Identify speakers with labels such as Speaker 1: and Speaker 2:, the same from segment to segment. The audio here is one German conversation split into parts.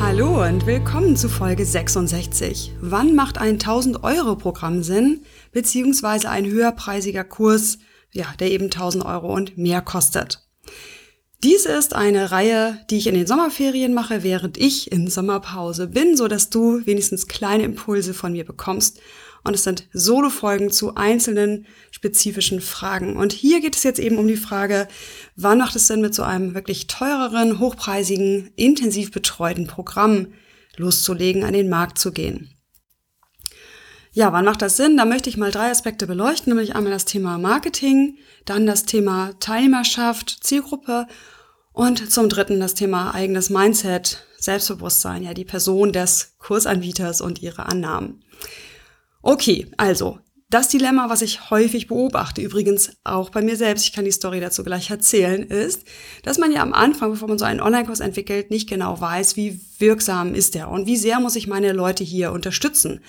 Speaker 1: Hallo und willkommen zu Folge 66. Wann macht ein 1000 Euro Programm Sinn, beziehungsweise ein höherpreisiger Kurs, ja, der eben 1000 Euro und mehr kostet? Dies ist eine Reihe, die ich in den Sommerferien mache, während ich in Sommerpause bin, so dass du wenigstens kleine Impulse von mir bekommst und es sind Solo-Folgen zu einzelnen spezifischen Fragen. Und hier geht es jetzt eben um die Frage, wann macht es Sinn, mit so einem wirklich teureren, hochpreisigen, intensiv betreuten Programm loszulegen, an den Markt zu gehen. Ja, wann macht das Sinn? Da möchte ich mal drei Aspekte beleuchten, nämlich einmal das Thema Marketing, dann das Thema Teilnehmerschaft, Zielgruppe und zum dritten das Thema eigenes Mindset, Selbstbewusstsein, ja, die Person des Kursanbieters und ihre Annahmen. Okay, also das Dilemma, was ich häufig beobachte, übrigens auch bei mir selbst, ich kann die Story dazu gleich erzählen, ist, dass man ja am Anfang, bevor man so einen Online-Kurs entwickelt, nicht genau weiß, wie wirksam ist der und wie sehr muss ich meine Leute hier unterstützen.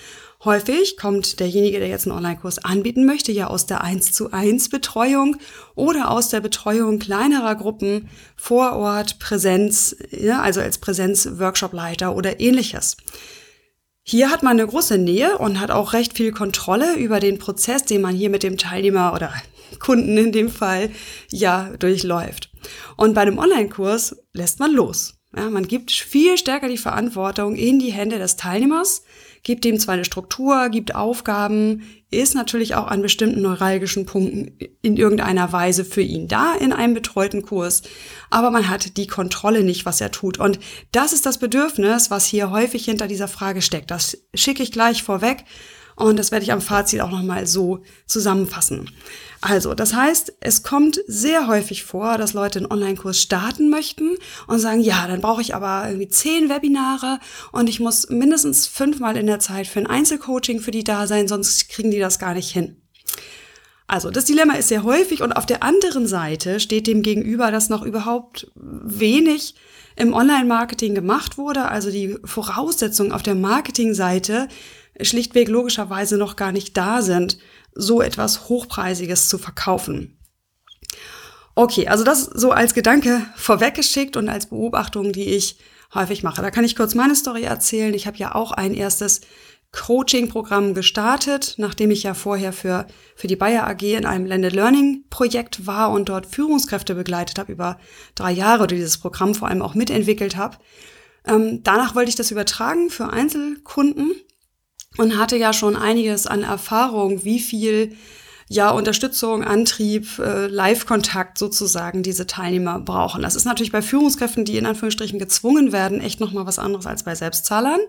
Speaker 1: Häufig kommt derjenige, der jetzt einen Online-Kurs anbieten möchte, ja aus der 1 zu 1 Betreuung oder aus der Betreuung kleinerer Gruppen vor Ort, Präsenz, ja, also als Präsenz-Workshop-Leiter oder ähnliches. Hier hat man eine große Nähe und hat auch recht viel Kontrolle über den Prozess, den man hier mit dem Teilnehmer oder Kunden in dem Fall ja durchläuft. Und bei einem Online-Kurs lässt man los. Ja, man gibt viel stärker die Verantwortung in die Hände des Teilnehmers, gibt ihm zwar eine Struktur, gibt Aufgaben, ist natürlich auch an bestimmten neuralgischen Punkten in irgendeiner Weise für ihn da in einem betreuten Kurs, aber man hat die Kontrolle nicht, was er tut. Und das ist das Bedürfnis, was hier häufig hinter dieser Frage steckt. Das schicke ich gleich vorweg und das werde ich am Fazit auch nochmal so zusammenfassen. Also, das heißt, es kommt sehr häufig vor, dass Leute einen Online-Kurs starten möchten und sagen, ja, dann brauche ich aber irgendwie zehn Webinare und ich muss mindestens fünfmal in der Zeit für ein Einzelcoaching für die da sein, sonst kriegen die das gar nicht hin. Also, das Dilemma ist sehr häufig und auf der anderen Seite steht dem gegenüber, dass noch überhaupt wenig im Online-Marketing gemacht wurde, also die Voraussetzungen auf der Marketingseite schlichtweg logischerweise noch gar nicht da sind, so etwas Hochpreisiges zu verkaufen. Okay, also das so als Gedanke vorweggeschickt und als Beobachtung, die ich häufig mache. Da kann ich kurz meine Story erzählen. Ich habe ja auch ein erstes Coaching-Programm gestartet, nachdem ich ja vorher für, für die Bayer AG in einem Blended Learning-Projekt war und dort Führungskräfte begleitet habe über drei Jahre, die dieses Programm vor allem auch mitentwickelt habe. Ähm, danach wollte ich das übertragen für Einzelkunden und hatte ja schon einiges an Erfahrung, wie viel ja, Unterstützung, Antrieb, äh, Live-Kontakt sozusagen diese Teilnehmer brauchen. Das ist natürlich bei Führungskräften, die in Anführungsstrichen gezwungen werden, echt nochmal was anderes als bei Selbstzahlern.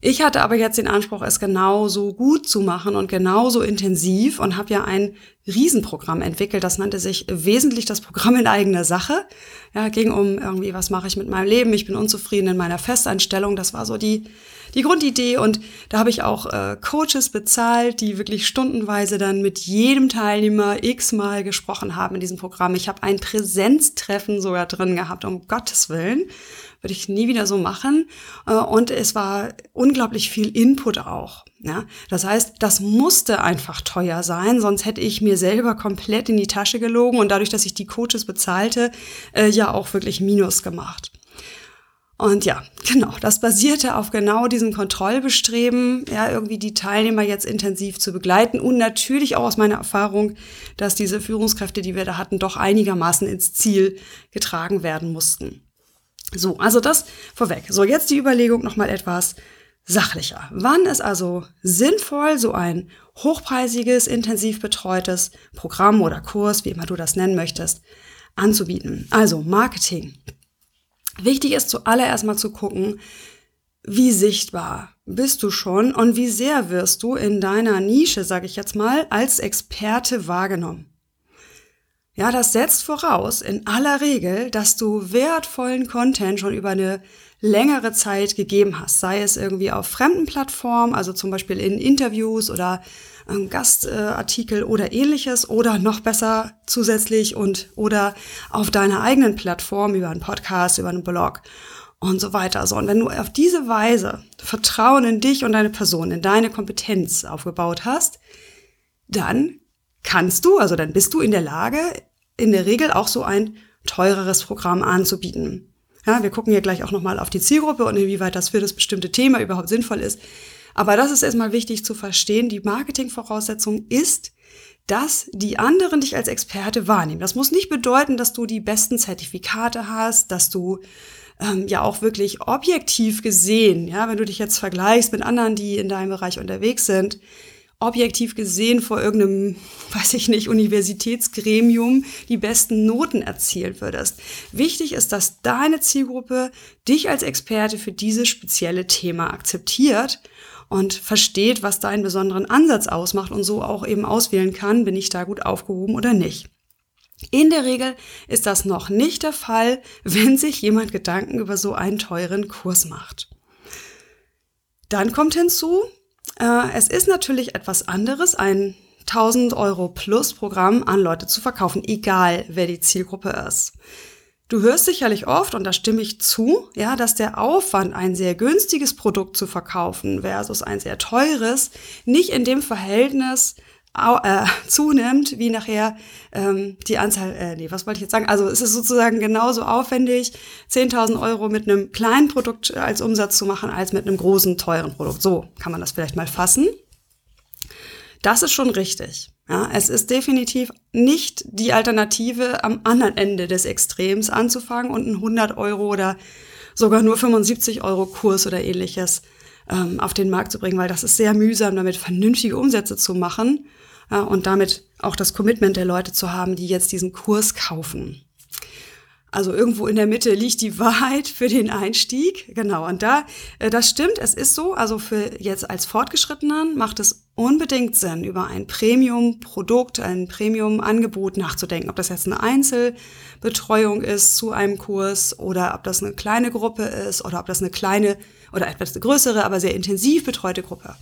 Speaker 1: Ich hatte aber jetzt den Anspruch, es genauso gut zu machen und genauso intensiv und habe ja ein Riesenprogramm entwickelt. Das nannte sich wesentlich das Programm in eigener Sache. Ja, ging um irgendwie, was mache ich mit meinem Leben? Ich bin unzufrieden in meiner Festeinstellung. Das war so die, die Grundidee. Und da habe ich auch äh, Coaches bezahlt, die wirklich stundenweise dann mit jedem Teilnehmer x-mal gesprochen haben in diesem Programm. Ich habe ein Präsenztreffen sogar drin gehabt, um Gottes Willen würde ich nie wieder so machen. Äh, und es war unglaublich viel Input auch. Ja, das heißt, das musste einfach teuer sein, sonst hätte ich mir selber komplett in die Tasche gelogen und dadurch, dass ich die Coaches bezahlte, äh, ja auch wirklich Minus gemacht. Und ja, genau, das basierte auf genau diesem Kontrollbestreben, ja, irgendwie die Teilnehmer jetzt intensiv zu begleiten und natürlich auch aus meiner Erfahrung, dass diese Führungskräfte, die wir da hatten, doch einigermaßen ins Ziel getragen werden mussten. So, also das vorweg. So, jetzt die Überlegung nochmal etwas sachlicher. Wann ist also sinnvoll, so ein hochpreisiges, intensiv betreutes Programm oder Kurs, wie immer du das nennen möchtest, anzubieten? Also Marketing. Wichtig ist zuallererst mal zu gucken, wie sichtbar bist du schon und wie sehr wirst du in deiner Nische, sage ich jetzt mal, als Experte wahrgenommen. Ja, das setzt voraus in aller Regel, dass du wertvollen Content schon über eine längere Zeit gegeben hast, sei es irgendwie auf fremden Plattformen, also zum Beispiel in Interviews oder ähm, Gastartikel oder ähnliches oder noch besser zusätzlich und oder auf deiner eigenen Plattform über einen Podcast, über einen Blog und so weiter. So, und wenn du auf diese Weise Vertrauen in dich und deine Person, in deine Kompetenz aufgebaut hast, dann kannst du, also dann bist du in der Lage, in der Regel auch so ein teureres Programm anzubieten. Ja, wir gucken hier gleich auch nochmal auf die Zielgruppe und inwieweit das für das bestimmte Thema überhaupt sinnvoll ist. Aber das ist erstmal wichtig zu verstehen. Die Marketingvoraussetzung ist, dass die anderen dich als Experte wahrnehmen. Das muss nicht bedeuten, dass du die besten Zertifikate hast, dass du ähm, ja auch wirklich objektiv gesehen, ja, wenn du dich jetzt vergleichst mit anderen, die in deinem Bereich unterwegs sind, objektiv gesehen vor irgendeinem, weiß ich nicht, Universitätsgremium die besten Noten erzielen würdest. Wichtig ist, dass deine Zielgruppe dich als Experte für dieses spezielle Thema akzeptiert und versteht, was deinen besonderen Ansatz ausmacht und so auch eben auswählen kann, bin ich da gut aufgehoben oder nicht. In der Regel ist das noch nicht der Fall, wenn sich jemand Gedanken über so einen teuren Kurs macht. Dann kommt hinzu, es ist natürlich etwas anderes, ein 1000 Euro plus Programm an Leute zu verkaufen, egal wer die Zielgruppe ist. Du hörst sicherlich oft, und da stimme ich zu, ja, dass der Aufwand, ein sehr günstiges Produkt zu verkaufen versus ein sehr teures, nicht in dem Verhältnis äh, zunimmt, wie nachher ähm, die Anzahl, äh, nee, was wollte ich jetzt sagen? Also es ist sozusagen genauso aufwendig, 10.000 Euro mit einem kleinen Produkt als Umsatz zu machen, als mit einem großen, teuren Produkt. So kann man das vielleicht mal fassen. Das ist schon richtig. Ja, es ist definitiv nicht die Alternative, am anderen Ende des Extrems anzufangen und einen 100 Euro oder sogar nur 75 Euro Kurs oder ähnliches ähm, auf den Markt zu bringen, weil das ist sehr mühsam, damit vernünftige Umsätze zu machen ja, und damit auch das Commitment der Leute zu haben, die jetzt diesen Kurs kaufen. Also irgendwo in der Mitte liegt die Wahrheit für den Einstieg. Genau. Und da, äh, das stimmt, es ist so. Also für jetzt als Fortgeschrittenen macht es unbedingt Sinn, über ein Premium-Produkt, ein Premium-Angebot nachzudenken. Ob das jetzt eine Einzelbetreuung ist zu einem Kurs oder ob das eine kleine Gruppe ist oder ob das eine kleine oder etwas größere, aber sehr intensiv betreute Gruppe.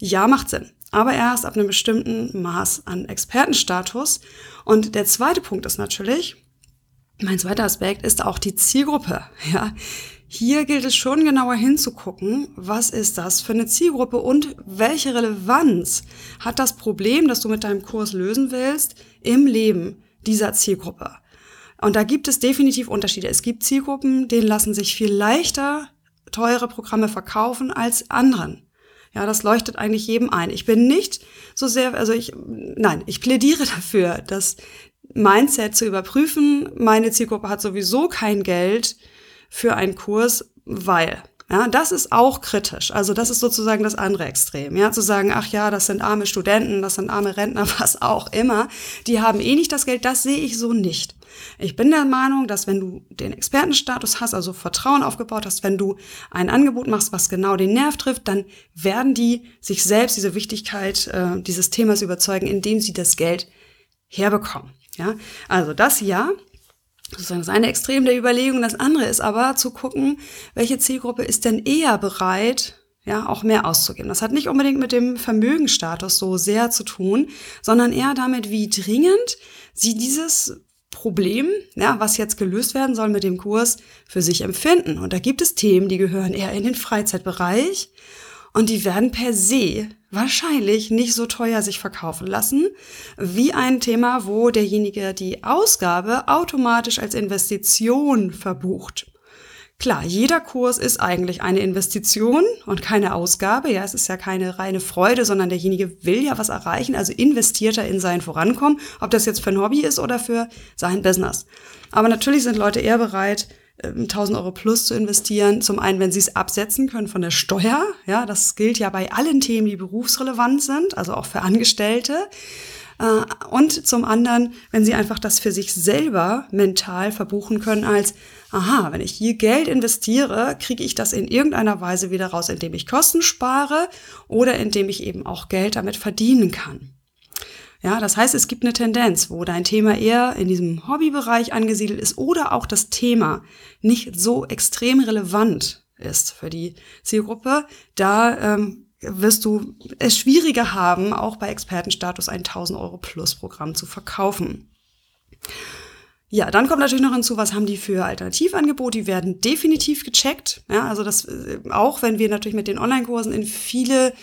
Speaker 1: Ja, macht Sinn. Aber erst ab einem bestimmten Maß an Expertenstatus. Und der zweite Punkt ist natürlich, mein zweiter Aspekt ist auch die Zielgruppe. Ja, hier gilt es schon genauer hinzugucken, was ist das für eine Zielgruppe und welche Relevanz hat das Problem, das du mit deinem Kurs lösen willst, im Leben dieser Zielgruppe. Und da gibt es definitiv Unterschiede. Es gibt Zielgruppen, denen lassen sich viel leichter teure Programme verkaufen als anderen. Ja, das leuchtet eigentlich jedem ein. Ich bin nicht so sehr, also ich, nein, ich plädiere dafür, das Mindset zu überprüfen. Meine Zielgruppe hat sowieso kein Geld für einen Kurs, weil. Ja, das ist auch kritisch. Also das ist sozusagen das andere Extrem. Ja, zu sagen, ach ja, das sind arme Studenten, das sind arme Rentner, was auch immer. Die haben eh nicht das Geld. Das sehe ich so nicht. Ich bin der Meinung, dass wenn du den Expertenstatus hast, also Vertrauen aufgebaut hast, wenn du ein Angebot machst, was genau den Nerv trifft, dann werden die sich selbst diese Wichtigkeit äh, dieses Themas überzeugen, indem sie das Geld herbekommen. Ja, also das ja. Sozusagen das eine Extrem der Überlegung. Das andere ist aber zu gucken, welche Zielgruppe ist denn eher bereit, ja, auch mehr auszugeben. Das hat nicht unbedingt mit dem Vermögenstatus so sehr zu tun, sondern eher damit, wie dringend sie dieses Problem, ja, was jetzt gelöst werden soll mit dem Kurs, für sich empfinden. Und da gibt es Themen, die gehören eher in den Freizeitbereich und die werden per se wahrscheinlich nicht so teuer sich verkaufen lassen, wie ein Thema, wo derjenige die Ausgabe automatisch als Investition verbucht. Klar, jeder Kurs ist eigentlich eine Investition und keine Ausgabe. Ja, es ist ja keine reine Freude, sondern derjenige will ja was erreichen, also investiert er in sein Vorankommen, ob das jetzt für ein Hobby ist oder für sein Business. Aber natürlich sind Leute eher bereit, 1000 ähm, Euro plus zu investieren. Zum einen, wenn sie es absetzen können von der Steuer. Ja, das gilt ja bei allen Themen, die berufsrelevant sind, also auch für Angestellte. Äh, und zum anderen, wenn sie einfach das für sich selber mental verbuchen können als, aha, wenn ich hier Geld investiere, kriege ich das in irgendeiner Weise wieder raus, indem ich Kosten spare oder indem ich eben auch Geld damit verdienen kann. Ja, das heißt, es gibt eine Tendenz, wo dein Thema eher in diesem Hobbybereich angesiedelt ist oder auch das Thema nicht so extrem relevant ist für die Zielgruppe. Da ähm, wirst du es schwieriger haben, auch bei Expertenstatus ein 1000 Euro Plus Programm zu verkaufen. Ja, dann kommt natürlich noch hinzu, was haben die für Alternativangebote? Die werden definitiv gecheckt. Ja, also das äh, auch, wenn wir natürlich mit den Online-Kursen in viele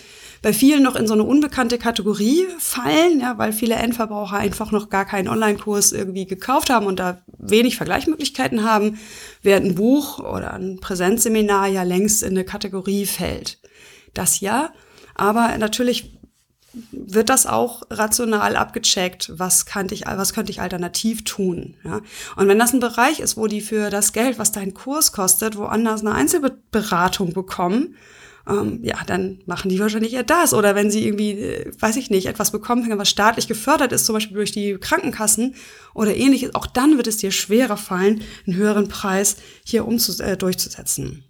Speaker 1: bei vielen noch in so eine unbekannte Kategorie fallen, ja, weil viele Endverbraucher einfach noch gar keinen Online-Kurs irgendwie gekauft haben und da wenig Vergleichsmöglichkeiten haben, während ein Buch oder ein Präsenzseminar ja längst in eine Kategorie fällt. Das ja, aber natürlich wird das auch rational abgecheckt, was könnte ich, was könnte ich alternativ tun. Ja? Und wenn das ein Bereich ist, wo die für das Geld, was dein Kurs kostet, woanders eine Einzelberatung bekommen, ähm, ja, dann machen die wahrscheinlich eher das. Oder wenn sie irgendwie, äh, weiß ich nicht, etwas bekommen, was staatlich gefördert ist, zum Beispiel durch die Krankenkassen oder ähnliches, auch dann wird es dir schwerer fallen, einen höheren Preis hier umzu äh, durchzusetzen.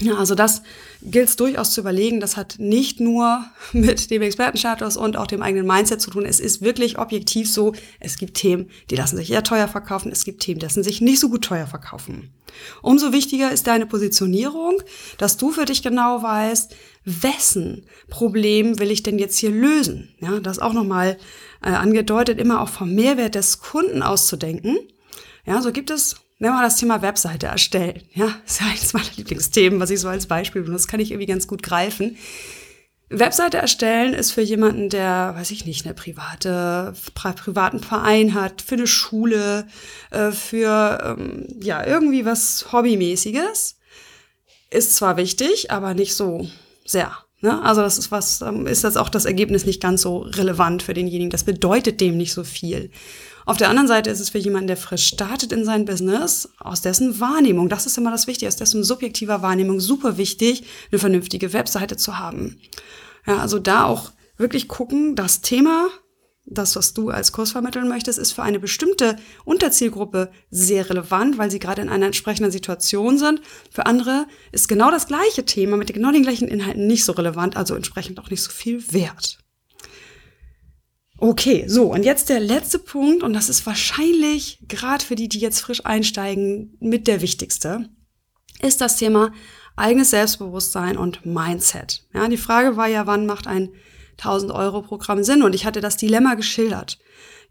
Speaker 1: Ja, also das gilt es durchaus zu überlegen. Das hat nicht nur mit dem Expertenstatus und auch dem eigenen Mindset zu tun. Es ist wirklich objektiv so, es gibt Themen, die lassen sich eher teuer verkaufen. Es gibt Themen, die lassen sich nicht so gut teuer verkaufen. Umso wichtiger ist deine Positionierung, dass du für dich genau weißt, wessen Problem will ich denn jetzt hier lösen? Ja, das auch nochmal äh, angedeutet, immer auch vom Mehrwert des Kunden auszudenken. Ja, so gibt es Nehmen wir das Thema Webseite erstellen. Ja, ist ja eines meiner Lieblingsthemen, was ich so als Beispiel benutze. Kann ich irgendwie ganz gut greifen. Webseite erstellen ist für jemanden, der, weiß ich nicht, eine private, privaten Verein hat, für eine Schule, äh, für ähm, ja irgendwie was Hobbymäßiges, ist zwar wichtig, aber nicht so sehr. Ne? Also das ist was, ähm, ist das auch das Ergebnis nicht ganz so relevant für denjenigen. Das bedeutet dem nicht so viel. Auf der anderen Seite ist es für jemanden, der frisch startet in sein Business, aus dessen Wahrnehmung, das ist immer das Wichtige, aus dessen subjektiver Wahrnehmung super wichtig, eine vernünftige Webseite zu haben. Ja, also da auch wirklich gucken, das Thema, das, was du als Kurs vermitteln möchtest, ist für eine bestimmte Unterzielgruppe sehr relevant, weil sie gerade in einer entsprechenden Situation sind. Für andere ist genau das gleiche Thema mit genau den gleichen Inhalten nicht so relevant, also entsprechend auch nicht so viel wert. Okay, so, und jetzt der letzte Punkt, und das ist wahrscheinlich gerade für die, die jetzt frisch einsteigen, mit der wichtigste, ist das Thema eigenes Selbstbewusstsein und Mindset. Ja, die Frage war ja, wann macht ein 1000 Euro Programm Sinn? Und ich hatte das Dilemma geschildert.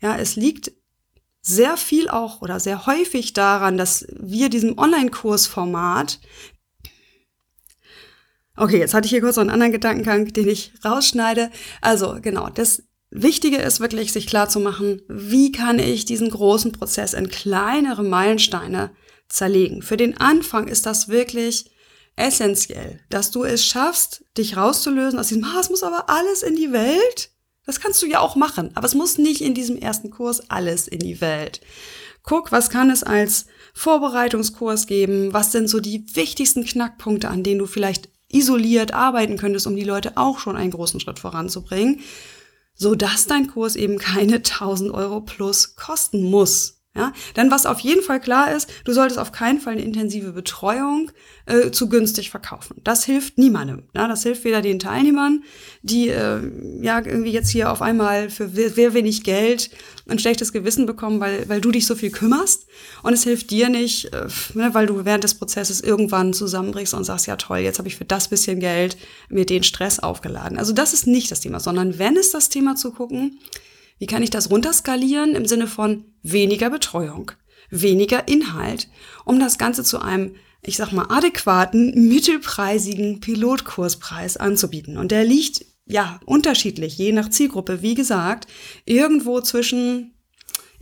Speaker 1: Ja, es liegt sehr viel auch oder sehr häufig daran, dass wir diesem Online-Kursformat Okay, jetzt hatte ich hier kurz noch einen anderen Gedankengang, den ich rausschneide. Also genau, das Wichtige ist wirklich, sich klar zu machen, wie kann ich diesen großen Prozess in kleinere Meilensteine zerlegen. Für den Anfang ist das wirklich essentiell, dass du es schaffst, dich rauszulösen aus diesem, ah, es muss aber alles in die Welt. Das kannst du ja auch machen, aber es muss nicht in diesem ersten Kurs alles in die Welt. Guck, was kann es als Vorbereitungskurs geben? Was sind so die wichtigsten Knackpunkte, an denen du vielleicht isoliert arbeiten könntest, um die Leute auch schon einen großen Schritt voranzubringen? so dass dein Kurs eben keine 1000 Euro plus kosten muss. Ja, denn was auf jeden Fall klar ist, du solltest auf keinen Fall eine intensive Betreuung äh, zu günstig verkaufen. Das hilft niemandem. Ja, das hilft weder den Teilnehmern, die äh, ja irgendwie jetzt hier auf einmal für sehr wenig Geld ein schlechtes Gewissen bekommen, weil, weil du dich so viel kümmerst. Und es hilft dir nicht, äh, ne, weil du während des Prozesses irgendwann zusammenbrichst und sagst, ja toll, jetzt habe ich für das bisschen Geld mir den Stress aufgeladen. Also das ist nicht das Thema, sondern wenn es das Thema zu gucken, wie kann ich das runterskalieren im Sinne von weniger Betreuung, weniger Inhalt, um das Ganze zu einem, ich sag mal, adäquaten, mittelpreisigen Pilotkurspreis anzubieten. Und der liegt ja unterschiedlich, je nach Zielgruppe. Wie gesagt, irgendwo zwischen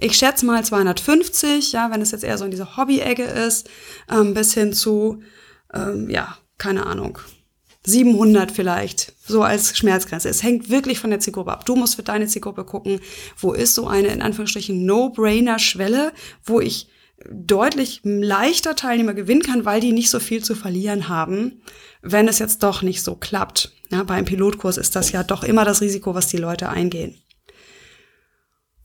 Speaker 1: ich schätze mal 250, ja, wenn es jetzt eher so in dieser Hobby-Ecke ist, ähm, bis hin zu, ähm, ja, keine Ahnung, 700 vielleicht, so als Schmerzgrenze. Es hängt wirklich von der Zielgruppe ab. Du musst für deine Zielgruppe gucken, wo ist so eine, in Anführungsstrichen, No-Brainer-Schwelle, wo ich deutlich leichter Teilnehmer gewinnen kann, weil die nicht so viel zu verlieren haben, wenn es jetzt doch nicht so klappt. Ja, beim Pilotkurs ist das ja doch immer das Risiko, was die Leute eingehen.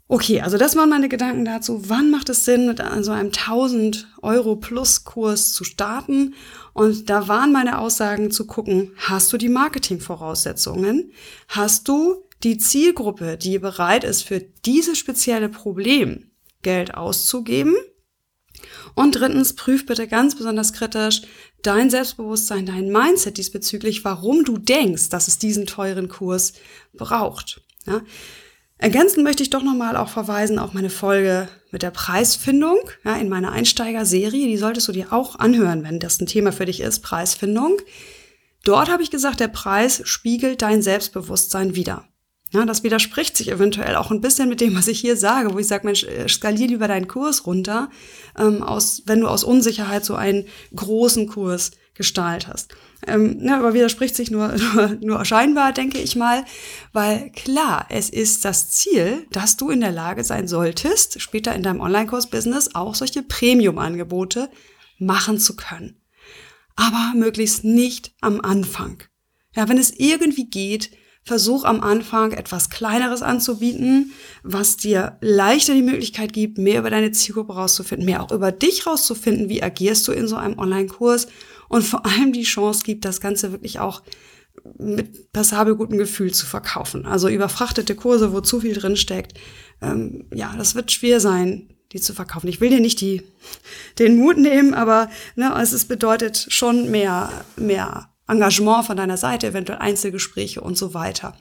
Speaker 1: Okay, also das waren meine Gedanken dazu. Wann macht es Sinn, mit so einem 1000 Euro Plus Kurs zu starten? Und da waren meine Aussagen zu gucken, hast du die Marketingvoraussetzungen? Hast du die Zielgruppe, die bereit ist, für dieses spezielle Problem Geld auszugeben. Und drittens, prüf bitte ganz besonders kritisch dein Selbstbewusstsein, dein Mindset diesbezüglich, warum du denkst, dass es diesen teuren Kurs braucht. Ja? Ergänzend möchte ich doch nochmal auch verweisen auf meine Folge mit der Preisfindung ja, in meiner Einsteiger-Serie. Die solltest du dir auch anhören, wenn das ein Thema für dich ist, Preisfindung. Dort habe ich gesagt, der Preis spiegelt dein Selbstbewusstsein wider. Ja, das widerspricht sich eventuell auch ein bisschen mit dem, was ich hier sage, wo ich sage, Mensch, äh, skalier lieber deinen Kurs runter, ähm, aus, wenn du aus Unsicherheit so einen großen Kurs gestaltest. Ähm, ne, aber widerspricht sich nur, nur, nur scheinbar, denke ich mal, weil klar, es ist das Ziel, dass du in der Lage sein solltest, später in deinem Online-Kurs-Business auch solche Premium-Angebote machen zu können. Aber möglichst nicht am Anfang. Ja, wenn es irgendwie geht, versuch am Anfang etwas Kleineres anzubieten, was dir leichter die Möglichkeit gibt, mehr über deine Zielgruppe rauszufinden, mehr auch über dich rauszufinden, wie agierst du in so einem Online-Kurs und vor allem die Chance gibt, das Ganze wirklich auch mit passabel gutem Gefühl zu verkaufen. Also überfrachtete Kurse, wo zu viel drin steckt, ähm, ja, das wird schwer sein, die zu verkaufen. Ich will dir nicht die, den Mut nehmen, aber ne, es bedeutet schon mehr, mehr Engagement von deiner Seite, eventuell Einzelgespräche und so weiter.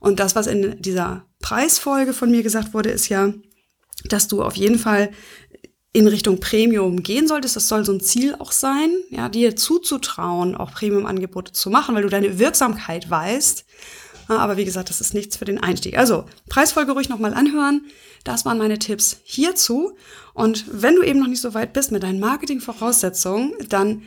Speaker 1: Und das, was in dieser Preisfolge von mir gesagt wurde, ist ja, dass du auf jeden Fall in Richtung Premium gehen solltest. Das soll so ein Ziel auch sein, ja, dir zuzutrauen, auch Premium-Angebote zu machen, weil du deine Wirksamkeit weißt. Aber wie gesagt, das ist nichts für den Einstieg. Also, Preisfolge ruhig nochmal anhören. Das waren meine Tipps hierzu. Und wenn du eben noch nicht so weit bist mit deinen Marketing-Voraussetzungen, dann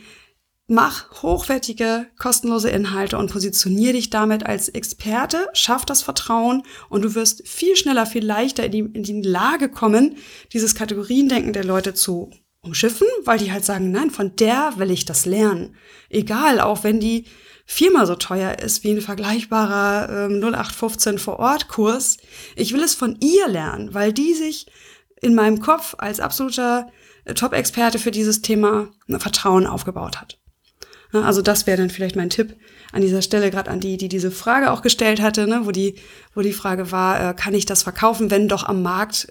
Speaker 1: Mach hochwertige, kostenlose Inhalte und positionier dich damit als Experte, schaff das Vertrauen und du wirst viel schneller, viel leichter in die, in die Lage kommen, dieses Kategoriendenken der Leute zu umschiffen, weil die halt sagen, nein, von der will ich das lernen. Egal, auch wenn die viermal so teuer ist wie ein vergleichbarer ähm, 0815 vor Ort Kurs. Ich will es von ihr lernen, weil die sich in meinem Kopf als absoluter Top-Experte für dieses Thema Vertrauen aufgebaut hat. Ne, also das wäre dann vielleicht mein Tipp an dieser Stelle, gerade an die, die diese Frage auch gestellt hatte, ne, wo, die, wo die Frage war, äh, kann ich das verkaufen, wenn doch am Markt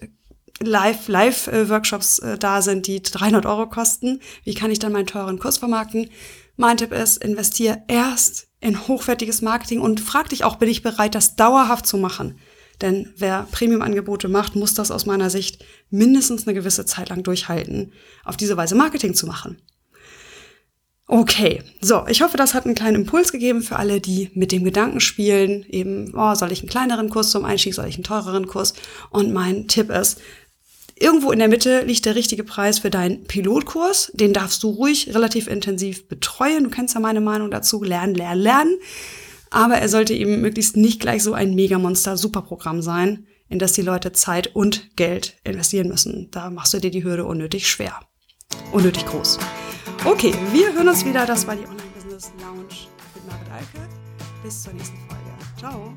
Speaker 1: Live-Live-Workshops äh, da sind, die 300 Euro kosten? Wie kann ich dann meinen teuren Kurs vermarkten? Mein Tipp ist, investier erst in hochwertiges Marketing und frag dich auch, bin ich bereit, das dauerhaft zu machen? Denn wer Premium-Angebote macht, muss das aus meiner Sicht mindestens eine gewisse Zeit lang durchhalten, auf diese Weise Marketing zu machen. Okay, so, ich hoffe, das hat einen kleinen Impuls gegeben für alle, die mit dem Gedanken spielen, eben, oh, soll ich einen kleineren Kurs zum Einstieg, soll ich einen teureren Kurs? Und mein Tipp ist, irgendwo in der Mitte liegt der richtige Preis für deinen Pilotkurs. Den darfst du ruhig relativ intensiv betreuen. Du kennst ja meine Meinung dazu, lernen, lernen, lernen. Aber er sollte eben möglichst nicht gleich so ein Megamonster-Superprogramm sein, in das die Leute Zeit und Geld investieren müssen. Da machst du dir die Hürde unnötig schwer. Unnötig groß. Okay, wir hören uns wieder. Das war die Online Business Lounge mit Margaret Alke. Bis zur nächsten Folge. Ciao.